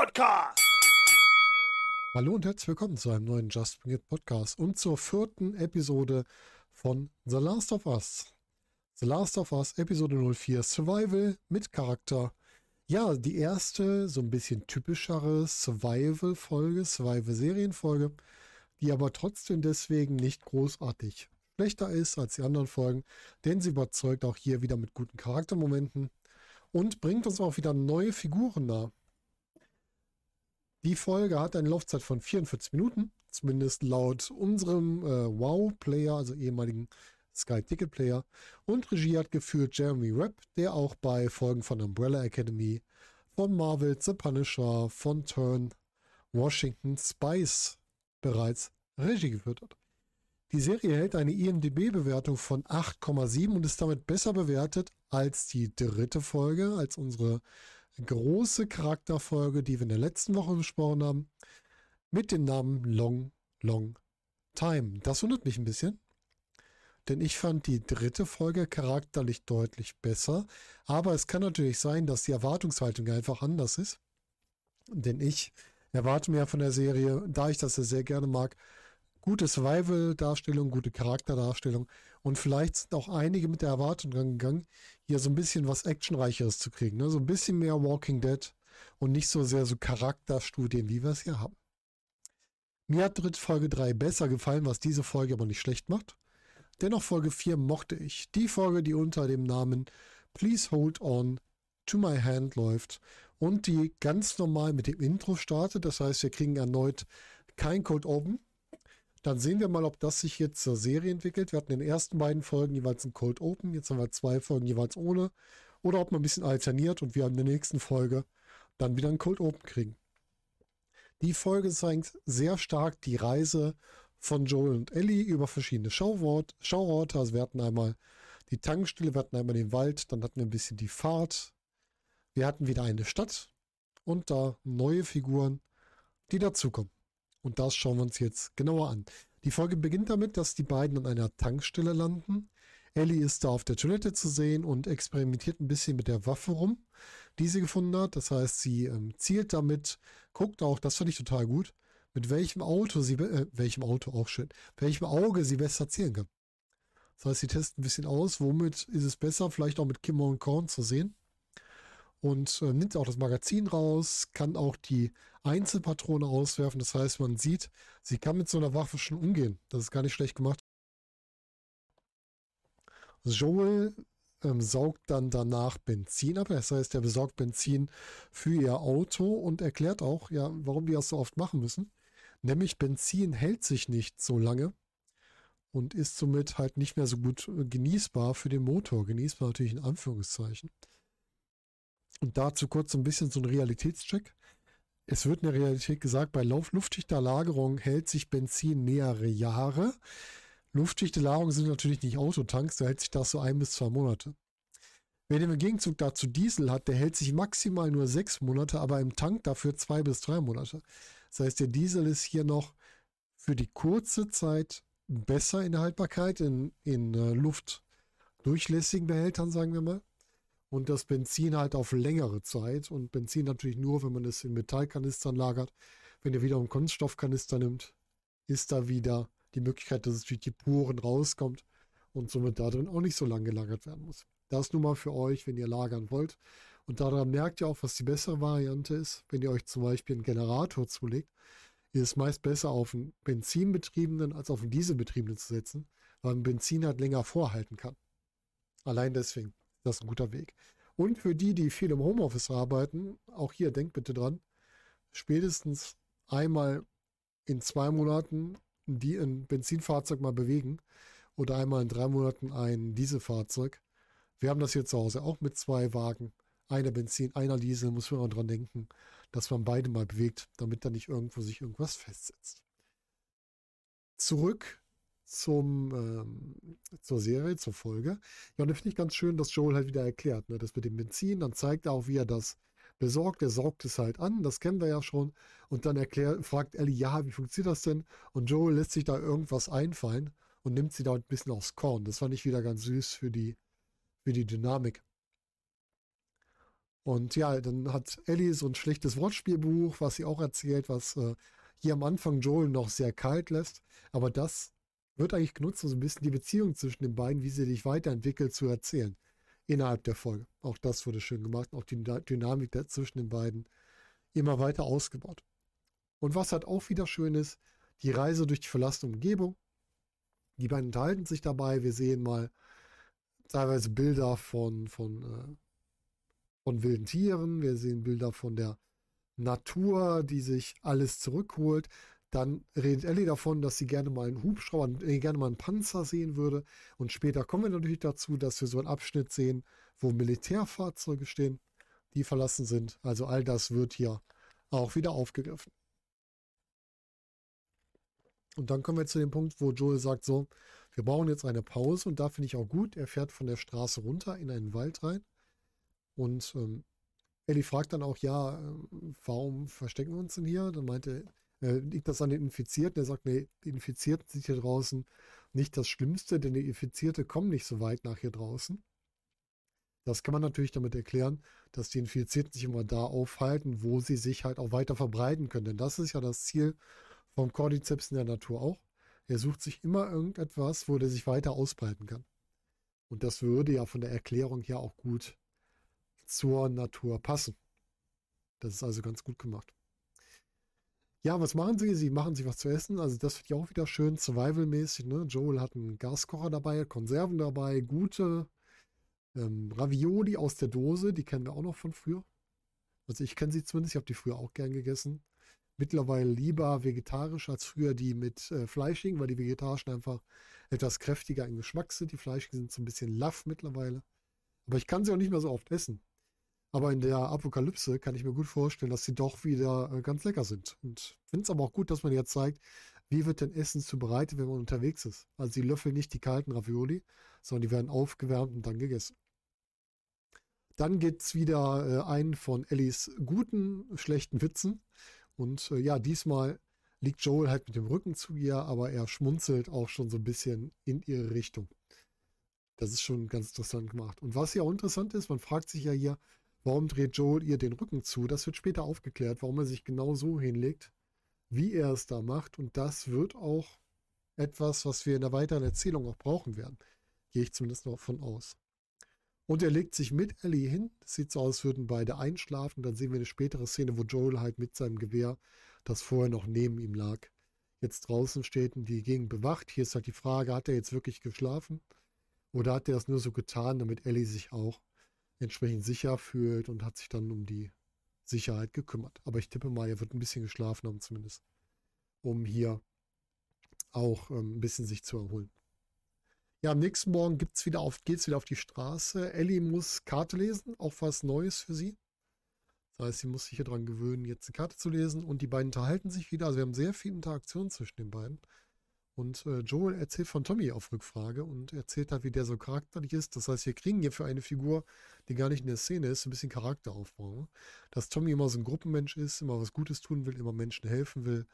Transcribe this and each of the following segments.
Podcast. Hallo und herzlich willkommen zu einem neuen Just Bring It Podcast und zur vierten Episode von The Last of Us. The Last of Us Episode 04 Survival mit Charakter. Ja, die erste, so ein bisschen typischere Survival-Folge, Survival-Serienfolge, die aber trotzdem deswegen nicht großartig schlechter ist als die anderen Folgen, denn sie überzeugt auch hier wieder mit guten Charaktermomenten und bringt uns auch wieder neue Figuren nah. Die Folge hat eine Laufzeit von 44 Minuten, zumindest laut unserem äh, Wow-Player, also ehemaligen Sky Ticket Player. Und Regie hat geführt Jeremy Webb, der auch bei Folgen von Umbrella Academy, von Marvel, The Punisher, von Turn, Washington, Spice bereits Regie geführt hat. Die Serie hält eine IMDB-Bewertung von 8,7 und ist damit besser bewertet als die dritte Folge, als unsere große Charakterfolge, die wir in der letzten Woche besprochen haben, mit dem Namen Long, Long Time. Das wundert mich ein bisschen, denn ich fand die dritte Folge charakterlich deutlich besser. Aber es kann natürlich sein, dass die Erwartungshaltung einfach anders ist. Denn ich erwarte mir von der Serie, da ich das sehr gerne mag, gute Survival-Darstellung, gute Charakterdarstellung und vielleicht sind auch einige mit der Erwartung gegangen, hier so ein bisschen was Actionreicheres zu kriegen. Ne? So ein bisschen mehr Walking Dead und nicht so sehr so Charakterstudien, wie wir es hier haben. Mir hat dritte Folge 3 besser gefallen, was diese Folge aber nicht schlecht macht. Dennoch Folge 4 mochte ich. Die Folge, die unter dem Namen Please Hold On to My Hand läuft und die ganz normal mit dem Intro startet. Das heißt, wir kriegen erneut kein Code Open, dann sehen wir mal, ob das sich jetzt zur Serie entwickelt. Wir hatten in den ersten beiden Folgen jeweils ein Cold Open, jetzt haben wir zwei Folgen jeweils ohne. Oder ob man ein bisschen alterniert und wir in der nächsten Folge dann wieder ein Cold Open kriegen. Die Folge zeigt sehr stark die Reise von Joel und Ellie über verschiedene Schauort, Schauorte. Also wir hatten einmal die Tankstelle, wir hatten einmal den Wald, dann hatten wir ein bisschen die Fahrt. Wir hatten wieder eine Stadt und da neue Figuren, die dazukommen. Und das schauen wir uns jetzt genauer an. Die Folge beginnt damit, dass die beiden an einer Tankstelle landen. Ellie ist da auf der Toilette zu sehen und experimentiert ein bisschen mit der Waffe rum, die sie gefunden hat. Das heißt, sie ähm, zielt damit, guckt auch, das fand ich total gut, mit welchem Auto sie, äh, welchem Auto auch schön, welchem Auge sie besser zielen kann. Das heißt, sie testet ein bisschen aus, womit ist es besser, vielleicht auch mit Kimmer und Korn zu sehen und äh, nimmt auch das Magazin raus, kann auch die Einzelpatrone auswerfen. Das heißt, man sieht, sie kann mit so einer Waffe schon umgehen. Das ist gar nicht schlecht gemacht. Joel ähm, saugt dann danach Benzin ab. Das heißt, er besorgt Benzin für ihr Auto und erklärt auch, ja, warum die das so oft machen müssen. Nämlich Benzin hält sich nicht so lange und ist somit halt nicht mehr so gut äh, genießbar für den Motor. Genießbar natürlich in Anführungszeichen. Und dazu kurz so ein bisschen so ein Realitätscheck. Es wird in der Realität gesagt, bei luftdichter Lagerung hält sich Benzin mehrere Jahre. Luftdichte Lagerungen sind natürlich nicht Autotanks, da hält sich das so ein bis zwei Monate. Wer im Gegenzug dazu Diesel hat, der hält sich maximal nur sechs Monate, aber im Tank dafür zwei bis drei Monate. Das heißt, der Diesel ist hier noch für die kurze Zeit besser in der Haltbarkeit, in, in äh, luftdurchlässigen Behältern, sagen wir mal und das Benzin halt auf längere Zeit. Und Benzin natürlich nur, wenn man es in Metallkanistern lagert. Wenn ihr wiederum Kunststoffkanister nimmt, ist da wieder die Möglichkeit, dass es durch die Puren rauskommt und somit da drin auch nicht so lange gelagert werden muss. Das nur mal für euch, wenn ihr lagern wollt. Und daran merkt ihr auch, was die bessere Variante ist. Wenn ihr euch zum Beispiel einen Generator zulegt, ist es meist besser auf einen Benzinbetriebenen als auf einen Dieselbetriebenen zu setzen, weil ein Benzin halt länger vorhalten kann. Allein deswegen. Das ist ein guter Weg. Und für die, die viel im Homeoffice arbeiten, auch hier denkt bitte dran, spätestens einmal in zwei Monaten die ein Benzinfahrzeug mal bewegen oder einmal in drei Monaten ein Dieselfahrzeug. Wir haben das hier zu Hause auch mit zwei Wagen. Einer Benzin, einer Diesel, muss man auch dran denken, dass man beide mal bewegt, damit da nicht irgendwo sich irgendwas festsetzt. Zurück zum, ähm, zur Serie, zur Folge. Ja, und da finde ich ganz schön, dass Joel halt wieder erklärt, ne, das mit dem Benzin, dann zeigt er auch, wie er das besorgt. Er saugt es halt an, das kennen wir ja schon. Und dann erklärt, fragt Ellie, ja, wie funktioniert das denn? Und Joel lässt sich da irgendwas einfallen und nimmt sie da ein bisschen aufs Korn. Das fand ich wieder ganz süß für die, für die Dynamik. Und ja, dann hat Ellie so ein schlechtes Wortspielbuch, was sie auch erzählt, was äh, hier am Anfang Joel noch sehr kalt lässt. Aber das wird eigentlich genutzt, um so ein bisschen die Beziehung zwischen den beiden, wie sie sich weiterentwickelt, zu erzählen. Innerhalb der Folge. Auch das wurde schön gemacht. Auch die Dynamik zwischen den beiden immer weiter ausgebaut. Und was halt auch wieder schön ist, die Reise durch die verlassene Umgebung. Die beiden unterhalten sich dabei. Wir sehen mal teilweise Bilder von, von, äh, von wilden Tieren. Wir sehen Bilder von der Natur, die sich alles zurückholt. Dann redet Ellie davon, dass sie gerne mal einen Hubschrauber, äh, gerne mal einen Panzer sehen würde. Und später kommen wir natürlich dazu, dass wir so einen Abschnitt sehen, wo Militärfahrzeuge stehen, die verlassen sind. Also all das wird hier auch wieder aufgegriffen. Und dann kommen wir zu dem Punkt, wo Joel sagt so, wir brauchen jetzt eine Pause und da finde ich auch gut, er fährt von der Straße runter in einen Wald rein und ähm, Ellie fragt dann auch, ja, äh, warum verstecken wir uns denn hier? Dann meinte, äh, liegt das an den Infizierten? Er sagt, nee, die Infizierten sind hier draußen nicht das Schlimmste, denn die Infizierte kommen nicht so weit nach hier draußen. Das kann man natürlich damit erklären, dass die Infizierten sich immer da aufhalten, wo sie sich halt auch weiter verbreiten können. Denn das ist ja das Ziel vom Cordyceps in der Natur auch. Er sucht sich immer irgendetwas, wo der sich weiter ausbreiten kann. Und das würde ja von der Erklärung her auch gut zur Natur passen. Das ist also ganz gut gemacht. Ja, was machen sie? Sie machen sich was zu essen. Also das wird ja auch wieder schön Survival-mäßig. Ne? Joel hat einen Gaskocher dabei, Konserven dabei, gute ähm, Ravioli aus der Dose. Die kennen wir auch noch von früher. Also ich kenne sie zumindest. Ich habe die früher auch gern gegessen mittlerweile lieber vegetarisch als früher die mit äh, Fleischigen, weil die vegetarischen einfach etwas kräftiger im Geschmack sind. Die Fleischigen sind so ein bisschen laff mittlerweile. Aber ich kann sie auch nicht mehr so oft essen. Aber in der Apokalypse kann ich mir gut vorstellen, dass sie doch wieder äh, ganz lecker sind. Und finde es aber auch gut, dass man jetzt zeigt, wie wird denn Essen zubereitet, wenn man unterwegs ist. Also sie löffeln nicht die kalten Ravioli, sondern die werden aufgewärmt und dann gegessen. Dann gibt es wieder äh, einen von Ellis guten, schlechten Witzen. Und äh, ja, diesmal liegt Joel halt mit dem Rücken zu ihr, aber er schmunzelt auch schon so ein bisschen in ihre Richtung. Das ist schon ganz interessant gemacht. Und was ja auch interessant ist, man fragt sich ja hier, warum dreht Joel ihr den Rücken zu? Das wird später aufgeklärt, warum er sich genau so hinlegt, wie er es da macht. Und das wird auch etwas, was wir in der weiteren Erzählung auch brauchen werden. Gehe ich zumindest noch von aus. Und er legt sich mit Ellie hin. Das sieht so aus, als würden beide einschlafen. Dann sehen wir eine spätere Szene, wo Joel halt mit seinem Gewehr, das vorher noch neben ihm lag, jetzt draußen steht und die Gegend bewacht. Hier ist halt die Frage, hat er jetzt wirklich geschlafen? Oder hat er das nur so getan, damit Ellie sich auch entsprechend sicher fühlt und hat sich dann um die Sicherheit gekümmert. Aber ich tippe mal, er wird ein bisschen geschlafen haben zumindest, um hier auch ähm, ein bisschen sich zu erholen. Ja, am nächsten Morgen gibt's wieder wieder auf die Straße. Ellie muss Karte lesen, auch was Neues für sie. Das heißt, sie muss sich hier dran gewöhnen, jetzt eine Karte zu lesen. Und die beiden unterhalten sich wieder. Also wir haben sehr viel Interaktion zwischen den beiden. Und äh, Joel erzählt von Tommy auf Rückfrage und erzählt halt, wie der so charakterlich ist. Das heißt, wir kriegen hier für eine Figur, die gar nicht in der Szene ist, ein bisschen Charakteraufbau. Ne? Dass Tommy immer so ein Gruppenmensch ist, immer was Gutes tun will, immer Menschen helfen will,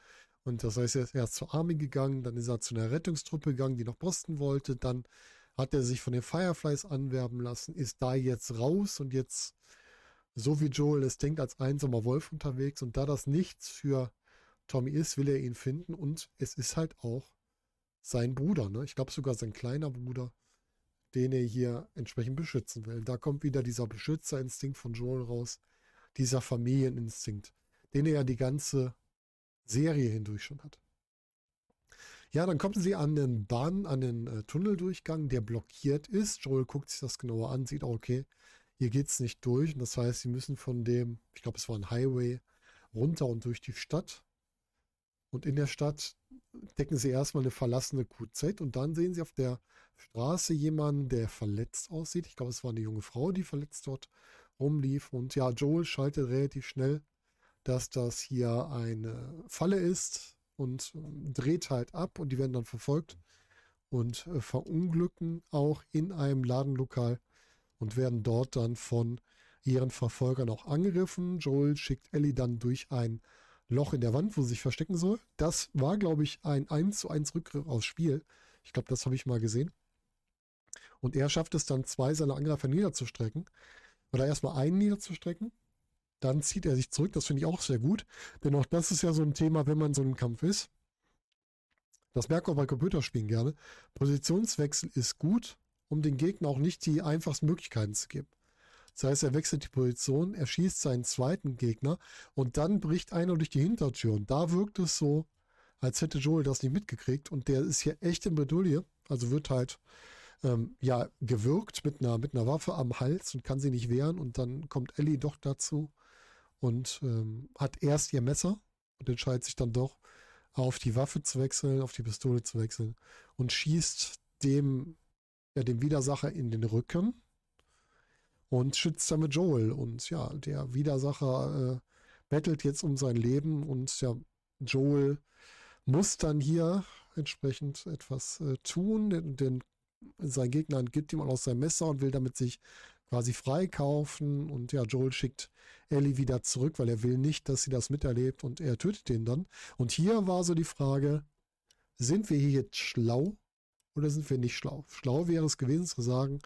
und das heißt, er ist erst zur Army gegangen, dann ist er zu einer Rettungstruppe gegangen, die nach Boston wollte. Dann hat er sich von den Fireflies anwerben lassen, ist da jetzt raus und jetzt, so wie Joel es denkt, als einsamer Wolf unterwegs. Und da das nichts für Tommy ist, will er ihn finden. Und es ist halt auch sein Bruder, ne? ich glaube sogar sein kleiner Bruder, den er hier entsprechend beschützen will. Da kommt wieder dieser Beschützerinstinkt von Joel raus, dieser Familieninstinkt, den er ja die ganze Serie hindurch schon hat. Ja, dann kommen sie an den Bahn, an den äh, Tunneldurchgang, der blockiert ist. Joel guckt sich das genauer an, sieht, okay, hier geht es nicht durch. Und das heißt, sie müssen von dem, ich glaube, es war ein Highway, runter und durch die Stadt. Und in der Stadt decken sie erstmal eine verlassene QZ und dann sehen sie auf der Straße jemanden, der verletzt aussieht. Ich glaube, es war eine junge Frau, die verletzt dort rumlief. Und ja, Joel schaltet relativ schnell dass das hier eine Falle ist und ähm, dreht halt ab und die werden dann verfolgt und äh, verunglücken auch in einem Ladenlokal und werden dort dann von ihren Verfolgern auch angegriffen. Joel schickt Ellie dann durch ein Loch in der Wand, wo sie sich verstecken soll. Das war, glaube ich, ein 1 zu 1 Rückgriff aufs Spiel. Ich glaube, das habe ich mal gesehen. Und er schafft es dann, zwei seiner Angreifer niederzustrecken. oder erstmal einen niederzustrecken. Dann zieht er sich zurück. Das finde ich auch sehr gut. Denn auch das ist ja so ein Thema, wenn man so einem Kampf ist. Das merkt man bei Computerspielen gerne. Positionswechsel ist gut, um den Gegner auch nicht die einfachsten Möglichkeiten zu geben. Das heißt, er wechselt die Position, er schießt seinen zweiten Gegner und dann bricht einer durch die Hintertür. Und da wirkt es so, als hätte Joel das nicht mitgekriegt. Und der ist hier echt in Bredouille. Also wird halt ähm, ja gewürgt mit einer, mit einer Waffe am Hals und kann sie nicht wehren. Und dann kommt Ellie doch dazu und ähm, hat erst ihr Messer und entscheidet sich dann doch auf die Waffe zu wechseln, auf die Pistole zu wechseln und schießt dem, ja, dem Widersacher in den Rücken und schützt damit Joel. Und ja, der Widersacher äh, bettelt jetzt um sein Leben und ja, Joel muss dann hier entsprechend etwas äh, tun, denn, denn sein Gegner gibt ihm aus seinem Messer und will damit sich quasi freikaufen. Und ja, Joel schickt Ellie wieder zurück, weil er will nicht, dass sie das miterlebt und er tötet den dann. Und hier war so die Frage, sind wir hier jetzt schlau oder sind wir nicht schlau? Schlau wäre es gewesen zu sagen,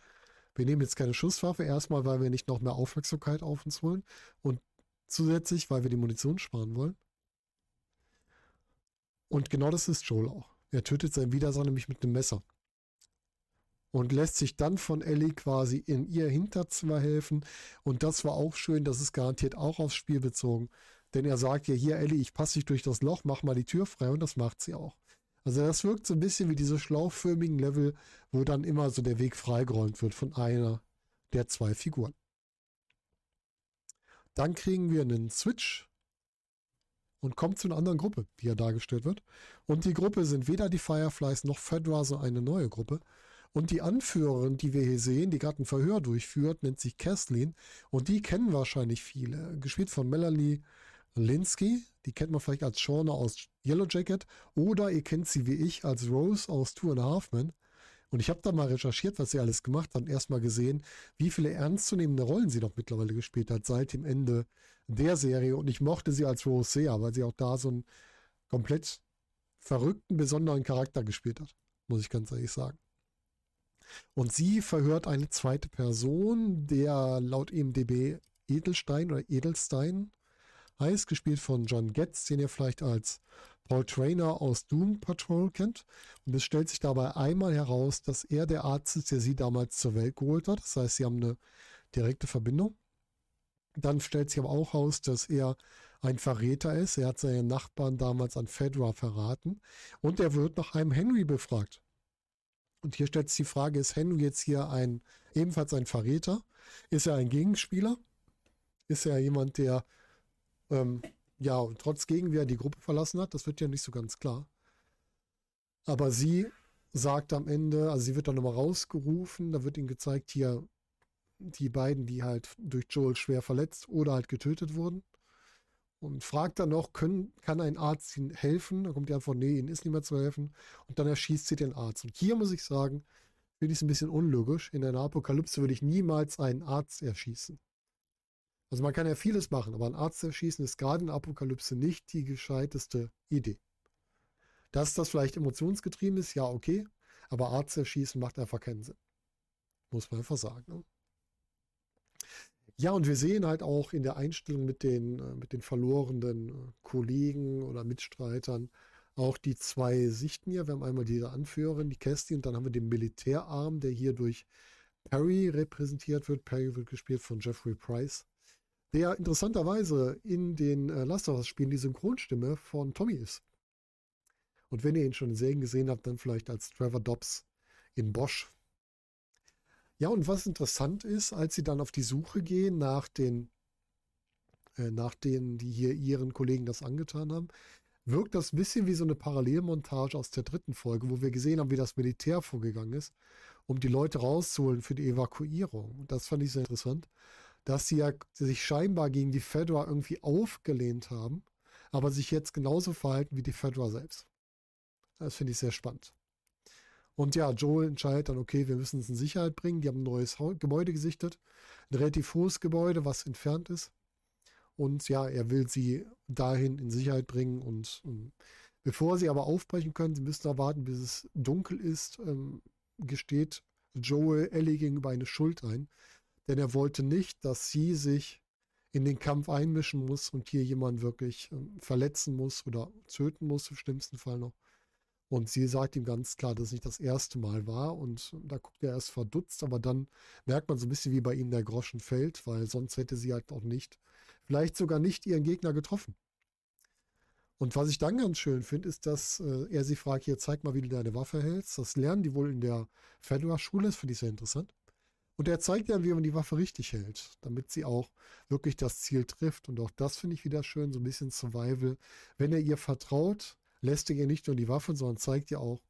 wir nehmen jetzt keine Schusswaffe, erstmal, weil wir nicht noch mehr Aufmerksamkeit auf uns wollen und zusätzlich, weil wir die Munition sparen wollen. Und genau das ist Joel auch. Er tötet seinen Widersacher nämlich mit einem Messer. Und lässt sich dann von Ellie quasi in ihr Hinterzimmer helfen. Und das war auch schön, das ist garantiert auch aufs Spiel bezogen. Denn er sagt ja hier, Ellie, ich passe dich durch das Loch, mach mal die Tür frei. Und das macht sie auch. Also das wirkt so ein bisschen wie diese schlauchförmigen Level, wo dann immer so der Weg freigeräumt wird von einer der zwei Figuren. Dann kriegen wir einen Switch und kommt zu einer anderen Gruppe, wie er dargestellt wird. Und die Gruppe sind weder die Fireflies noch Fedra, so eine neue Gruppe. Und die Anführerin, die wir hier sehen, die gerade ein Verhör durchführt, nennt sich Kathleen. Und die kennen wahrscheinlich viele. Gespielt von Melanie Linsky. Die kennt man vielleicht als Shauna aus Yellow Jacket. Oder ihr kennt sie wie ich als Rose aus Two and a Half Men. Und ich habe da mal recherchiert, was sie alles gemacht hat und erstmal gesehen, wie viele ernstzunehmende Rollen sie doch mittlerweile gespielt hat seit dem Ende der Serie. Und ich mochte sie als Rose sehr, weil sie auch da so einen komplett verrückten, besonderen Charakter gespielt hat, muss ich ganz ehrlich sagen. Und sie verhört eine zweite Person, der laut EMDB Edelstein oder Edelstein heißt, gespielt von John Getz, den ihr vielleicht als Paul Trainer aus Doom Patrol kennt. Und es stellt sich dabei einmal heraus, dass er der Arzt ist, der sie damals zur Welt geholt hat. Das heißt, sie haben eine direkte Verbindung. Dann stellt sich aber auch heraus, dass er ein Verräter ist. Er hat seinen Nachbarn damals an Fedra verraten. Und er wird nach einem Henry befragt. Und hier stellt sich die Frage, ist Henry jetzt hier ein, ebenfalls ein Verräter? Ist er ein Gegenspieler? Ist er jemand, der ähm, ja, und trotz Gegenwehr die Gruppe verlassen hat, das wird ja nicht so ganz klar. Aber sie sagt am Ende, also sie wird dann nochmal rausgerufen, da wird ihnen gezeigt, hier die beiden, die halt durch Joel schwer verletzt oder halt getötet wurden. Und fragt dann noch, können, kann ein Arzt ihnen helfen? Da kommt die Antwort, nee, ihnen ist nicht mehr zu helfen. Und dann erschießt sie den Arzt. Und hier muss ich sagen, finde ich es ein bisschen unlogisch. In einer Apokalypse würde ich niemals einen Arzt erschießen. Also man kann ja vieles machen, aber ein Arzt erschießen ist gerade in Apokalypse nicht die gescheiteste Idee. Dass das vielleicht emotionsgetrieben ist, ja, okay, aber Arzt erschießen macht einfach keinen Sinn. Muss man einfach sagen. Ne? Ja, und wir sehen halt auch in der Einstellung mit den, äh, mit den verlorenen äh, Kollegen oder Mitstreitern auch die zwei Sichten hier. Wir haben einmal diese Anführerin, die Kästi, und dann haben wir den Militärarm, der hier durch Perry repräsentiert wird. Perry wird gespielt von Jeffrey Price der interessanterweise in den äh, Last of Us Spielen die Synchronstimme von Tommy ist. Und wenn ihr ihn schon in Serien gesehen habt, dann vielleicht als Trevor Dobbs in Bosch. Ja, und was interessant ist, als sie dann auf die Suche gehen nach den, äh, nach denen, die hier ihren Kollegen das angetan haben, wirkt das ein bisschen wie so eine Parallelmontage aus der dritten Folge, wo wir gesehen haben, wie das Militär vorgegangen ist, um die Leute rauszuholen für die Evakuierung. Und das fand ich sehr interessant dass sie ja sich scheinbar gegen die Fedra irgendwie aufgelehnt haben, aber sich jetzt genauso verhalten wie die Fedra selbst. Das finde ich sehr spannend. Und ja, Joel entscheidet dann, okay, wir müssen es in Sicherheit bringen. Die haben ein neues Gebäude gesichtet, ein relativ hohes Gebäude, was entfernt ist. Und ja, er will sie dahin in Sicherheit bringen. Und um, ähm, bevor sie aber aufbrechen können, sie müssen erwarten, bis es dunkel ist, ähm, gesteht Joel Ellie gegenüber eine Schuld ein. Denn er wollte nicht, dass sie sich in den Kampf einmischen muss und hier jemand wirklich ähm, verletzen muss oder töten muss, im schlimmsten Fall noch. Und sie sagt ihm ganz klar, dass es nicht das erste Mal war. Und da guckt er erst verdutzt, aber dann merkt man so ein bisschen, wie bei ihm der Groschen fällt, weil sonst hätte sie halt auch nicht, vielleicht sogar nicht ihren Gegner getroffen. Und was ich dann ganz schön finde, ist, dass äh, er sie fragt, hier zeig mal, wie du deine Waffe hältst. Das lernen die wohl in der Fedora-Schule, das finde ich sehr interessant. Und er zeigt dann, wie man die Waffe richtig hält, damit sie auch wirklich das Ziel trifft. Und auch das finde ich wieder schön, so ein bisschen Survival. Wenn er ihr vertraut, lässt er ihr nicht nur die Waffe, sondern zeigt ihr auch,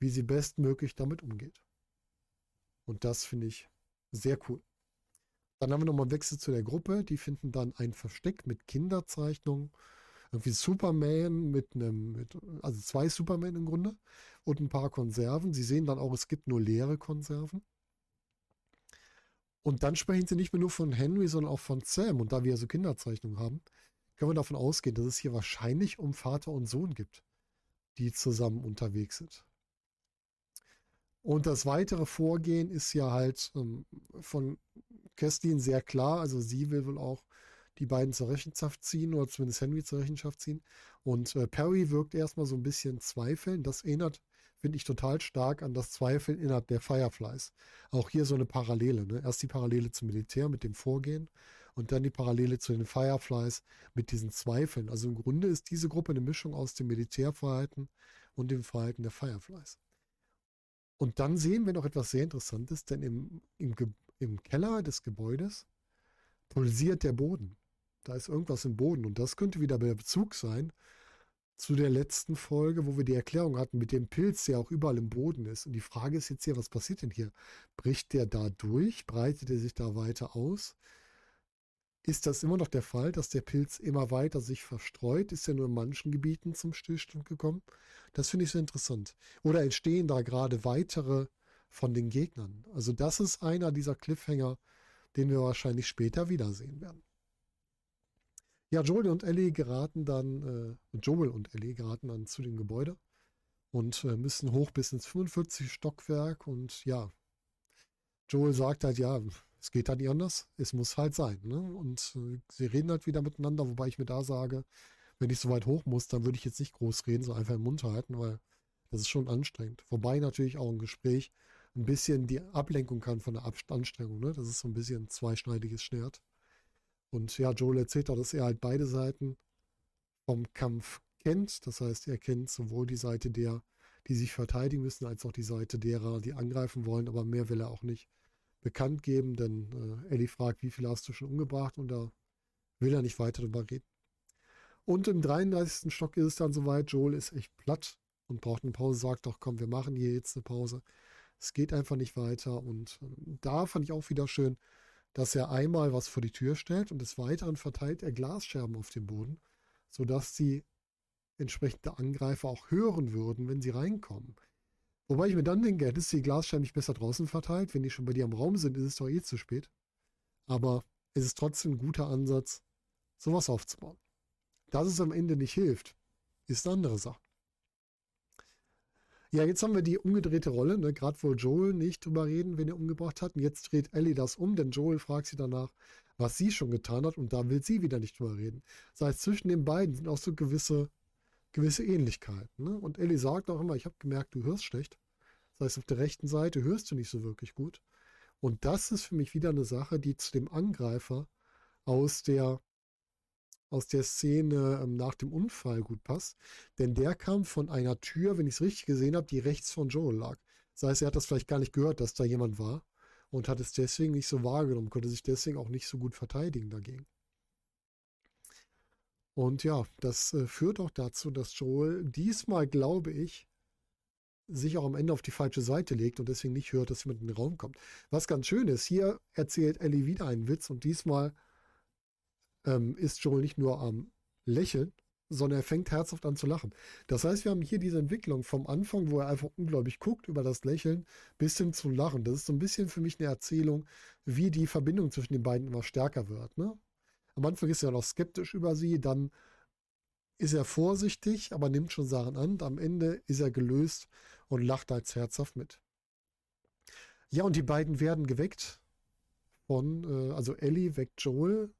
wie sie bestmöglich damit umgeht. Und das finde ich sehr cool. Dann haben wir nochmal einen Wechsel zu der Gruppe. Die finden dann ein Versteck mit Kinderzeichnungen. Irgendwie Superman mit einem, mit, also zwei Superman im Grunde und ein paar Konserven. Sie sehen dann auch, es gibt nur leere Konserven. Und dann sprechen sie nicht mehr nur von Henry, sondern auch von Sam. Und da wir so Kinderzeichnungen haben, können wir davon ausgehen, dass es hier wahrscheinlich um Vater und Sohn gibt, die zusammen unterwegs sind. Und das weitere Vorgehen ist ja halt ähm, von Kesslin sehr klar. Also sie will wohl auch die beiden zur Rechenschaft ziehen oder zumindest Henry zur Rechenschaft ziehen. Und äh, Perry wirkt erstmal so ein bisschen zweifeln. Das erinnert finde ich total stark an das Zweifeln innerhalb der Fireflies. Auch hier so eine Parallele. Ne? Erst die Parallele zum Militär mit dem Vorgehen und dann die Parallele zu den Fireflies mit diesen Zweifeln. Also im Grunde ist diese Gruppe eine Mischung aus dem Militärverhalten und dem Verhalten der Fireflies. Und dann sehen wir noch etwas sehr Interessantes, denn im, im, im Keller des Gebäudes pulsiert der Boden. Da ist irgendwas im Boden und das könnte wieder der Bezug sein zu der letzten Folge, wo wir die Erklärung hatten mit dem Pilz, der auch überall im Boden ist. Und die Frage ist jetzt hier, was passiert denn hier? Bricht der da durch? Breitet er sich da weiter aus? Ist das immer noch der Fall, dass der Pilz immer weiter sich verstreut? Ist er nur in manchen Gebieten zum Stillstand gekommen? Das finde ich sehr interessant. Oder entstehen da gerade weitere von den Gegnern? Also das ist einer dieser Cliffhanger, den wir wahrscheinlich später wiedersehen werden. Ja, Joel und Ellie geraten dann, äh, Joel und Ellie geraten dann zu dem Gebäude und äh, müssen hoch bis ins 45 Stockwerk und ja, Joel sagt halt, ja, es geht halt nicht anders, es muss halt sein. Ne? Und äh, sie reden halt wieder miteinander, wobei ich mir da sage, wenn ich so weit hoch muss, dann würde ich jetzt nicht groß reden, so einfach im Mund halten, weil das ist schon anstrengend. Wobei natürlich auch ein Gespräch ein bisschen die Ablenkung kann von der Anstrengung. Ne? Das ist so ein bisschen ein zweischneidiges Schwert. Und ja, Joel erzählt auch, dass er halt beide Seiten vom Kampf kennt. Das heißt, er kennt sowohl die Seite der, die sich verteidigen müssen, als auch die Seite derer, die angreifen wollen. Aber mehr will er auch nicht bekannt geben, denn äh, Ellie fragt, wie viele hast du schon umgebracht? Und da will er nicht weiter darüber reden. Und im 33. Stock ist es dann soweit. Joel ist echt platt und braucht eine Pause, sagt doch, komm, wir machen hier jetzt eine Pause. Es geht einfach nicht weiter. Und äh, da fand ich auch wieder schön, dass er einmal was vor die Tür stellt und des Weiteren verteilt er Glasscherben auf dem Boden, sodass die entsprechenden Angreifer auch hören würden, wenn sie reinkommen. Wobei ich mir dann denke, hättest du die Glasscherben nicht besser draußen verteilt? Wenn die schon bei dir im Raum sind, ist es doch eh zu spät. Aber es ist trotzdem ein guter Ansatz, sowas aufzubauen. Dass es am Ende nicht hilft, ist eine andere Sache. Ja, jetzt haben wir die umgedrehte Rolle, ne? gerade wo Joel nicht drüber reden, wenn er umgebracht hat. Und jetzt dreht Ellie das um, denn Joel fragt sie danach, was sie schon getan hat und da will sie wieder nicht drüber reden. Das heißt, zwischen den beiden sind auch so gewisse, gewisse Ähnlichkeiten. Ne? Und Ellie sagt auch immer, ich habe gemerkt, du hörst schlecht. Das heißt, auf der rechten Seite hörst du nicht so wirklich gut. Und das ist für mich wieder eine Sache, die zu dem Angreifer aus der aus der Szene ähm, nach dem Unfall gut passt. Denn der kam von einer Tür, wenn ich es richtig gesehen habe, die rechts von Joel lag. Das heißt, er hat das vielleicht gar nicht gehört, dass da jemand war und hat es deswegen nicht so wahrgenommen, konnte sich deswegen auch nicht so gut verteidigen dagegen. Und ja, das äh, führt auch dazu, dass Joel diesmal, glaube ich, sich auch am Ende auf die falsche Seite legt und deswegen nicht hört, dass jemand in den Raum kommt. Was ganz schön ist, hier erzählt Ellie wieder einen Witz und diesmal ähm, ist Joel nicht nur am Lächeln, sondern er fängt herzhaft an zu lachen. Das heißt, wir haben hier diese Entwicklung vom Anfang, wo er einfach unglaublich guckt über das Lächeln, bis hin zum Lachen. Das ist so ein bisschen für mich eine Erzählung, wie die Verbindung zwischen den beiden immer stärker wird. Ne? Am Anfang ist er noch skeptisch über sie, dann ist er vorsichtig, aber nimmt schon Sachen an. Am Ende ist er gelöst und lacht als herzhaft mit. Ja, und die beiden werden geweckt von, äh, also Ellie weckt Joel,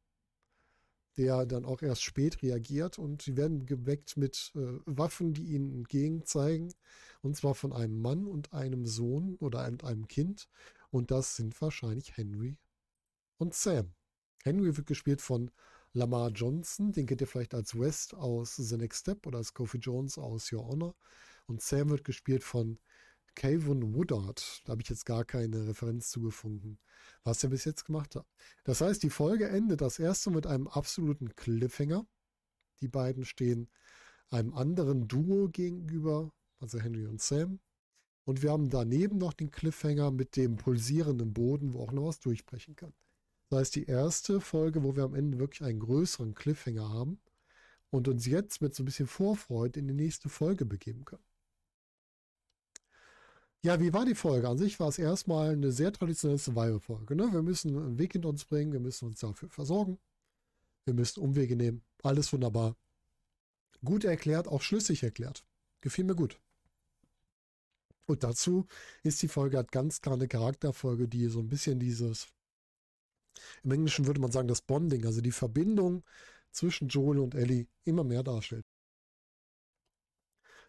der dann auch erst spät reagiert und sie werden geweckt mit äh, Waffen, die ihnen entgegen zeigen. Und zwar von einem Mann und einem Sohn oder einem, einem Kind. Und das sind wahrscheinlich Henry und Sam. Henry wird gespielt von Lamar Johnson, den kennt ihr vielleicht als West aus The Next Step oder als Kofi Jones aus Your Honor. Und Sam wird gespielt von Kayvon Woodard. Da habe ich jetzt gar keine Referenz zugefunden, was er bis jetzt gemacht hat. Das heißt, die Folge endet das erste mit einem absoluten Cliffhanger. Die beiden stehen einem anderen Duo gegenüber, also Henry und Sam. Und wir haben daneben noch den Cliffhanger mit dem pulsierenden Boden, wo auch noch was durchbrechen kann. Das heißt, die erste Folge, wo wir am Ende wirklich einen größeren Cliffhanger haben und uns jetzt mit so ein bisschen Vorfreude in die nächste Folge begeben können. Ja, wie war die Folge? An sich war es erstmal eine sehr traditionelle Survival-Folge. Ne? Wir müssen einen Weg hinter uns bringen, wir müssen uns dafür versorgen, wir müssen Umwege nehmen. Alles wunderbar. Gut erklärt, auch schlüssig erklärt. Gefiel mir gut. Und dazu ist die Folge halt ganz klar eine Charakterfolge, die so ein bisschen dieses im Englischen würde man sagen, das Bonding, also die Verbindung zwischen Joel und Ellie immer mehr darstellt.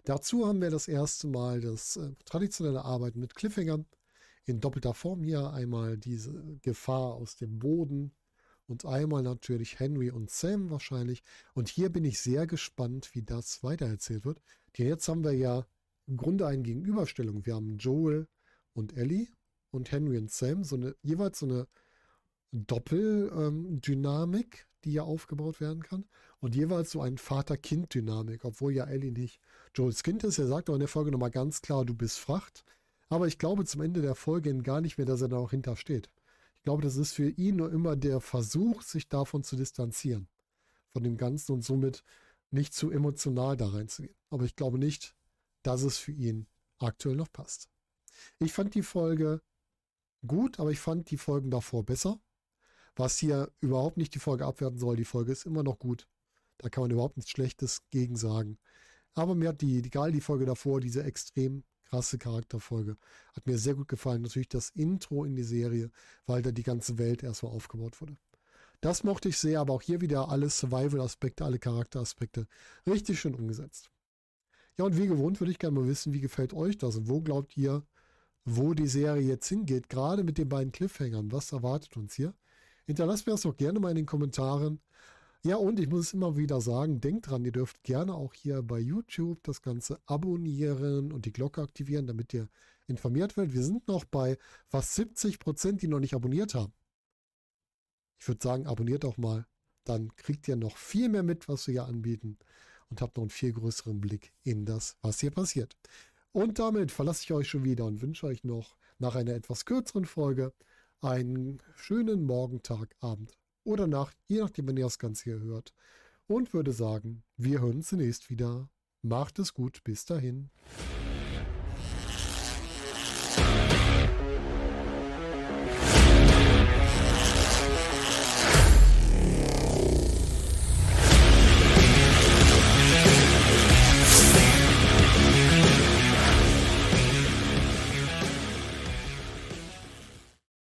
Dazu haben wir das erste Mal das äh, traditionelle Arbeiten mit Cliffhangern in doppelter Form hier. Einmal diese Gefahr aus dem Boden und einmal natürlich Henry und Sam wahrscheinlich. Und hier bin ich sehr gespannt, wie das weitererzählt wird. Denn jetzt haben wir ja im Grunde eine Gegenüberstellung. Wir haben Joel und Ellie und Henry und Sam, so eine, jeweils so eine Doppeldynamik, ähm, die ja aufgebaut werden kann. Und jeweils so ein Vater-Kind-Dynamik, obwohl ja Ellie nicht Joels Kind ist. Er sagt auch in der Folge nochmal ganz klar, du bist Fracht. Aber ich glaube zum Ende der Folge gar nicht mehr, dass er da auch hintersteht. Ich glaube, das ist für ihn nur immer der Versuch, sich davon zu distanzieren. Von dem Ganzen und somit nicht zu emotional da reinzugehen. Aber ich glaube nicht, dass es für ihn aktuell noch passt. Ich fand die Folge gut, aber ich fand die Folgen davor besser. Was hier überhaupt nicht die Folge abwerten soll. Die Folge ist immer noch gut. Da kann man überhaupt nichts Schlechtes gegen sagen. Aber mir hat die, egal die Folge davor, diese extrem krasse Charakterfolge, hat mir sehr gut gefallen. Natürlich das Intro in die Serie, weil da die ganze Welt erstmal aufgebaut wurde. Das mochte ich sehr, aber auch hier wieder alle Survival-Aspekte, alle Charakteraspekte richtig schön umgesetzt. Ja, und wie gewohnt würde ich gerne mal wissen, wie gefällt euch das und wo glaubt ihr, wo die Serie jetzt hingeht, gerade mit den beiden Cliffhangern. Was erwartet uns hier? Hinterlasst mir das doch gerne mal in den Kommentaren. Ja, und ich muss es immer wieder sagen, denkt dran, ihr dürft gerne auch hier bei YouTube das Ganze abonnieren und die Glocke aktivieren, damit ihr informiert werdet. Wir sind noch bei fast 70 Prozent, die noch nicht abonniert haben. Ich würde sagen, abonniert doch mal. Dann kriegt ihr noch viel mehr mit, was wir hier anbieten und habt noch einen viel größeren Blick in das, was hier passiert. Und damit verlasse ich euch schon wieder und wünsche euch noch nach einer etwas kürzeren Folge einen schönen Morgen, Tag, Abend oder Nacht, je nachdem, wenn ihr das Ganze hier hört. Und würde sagen, wir hören uns zunächst wieder. Macht es gut, bis dahin.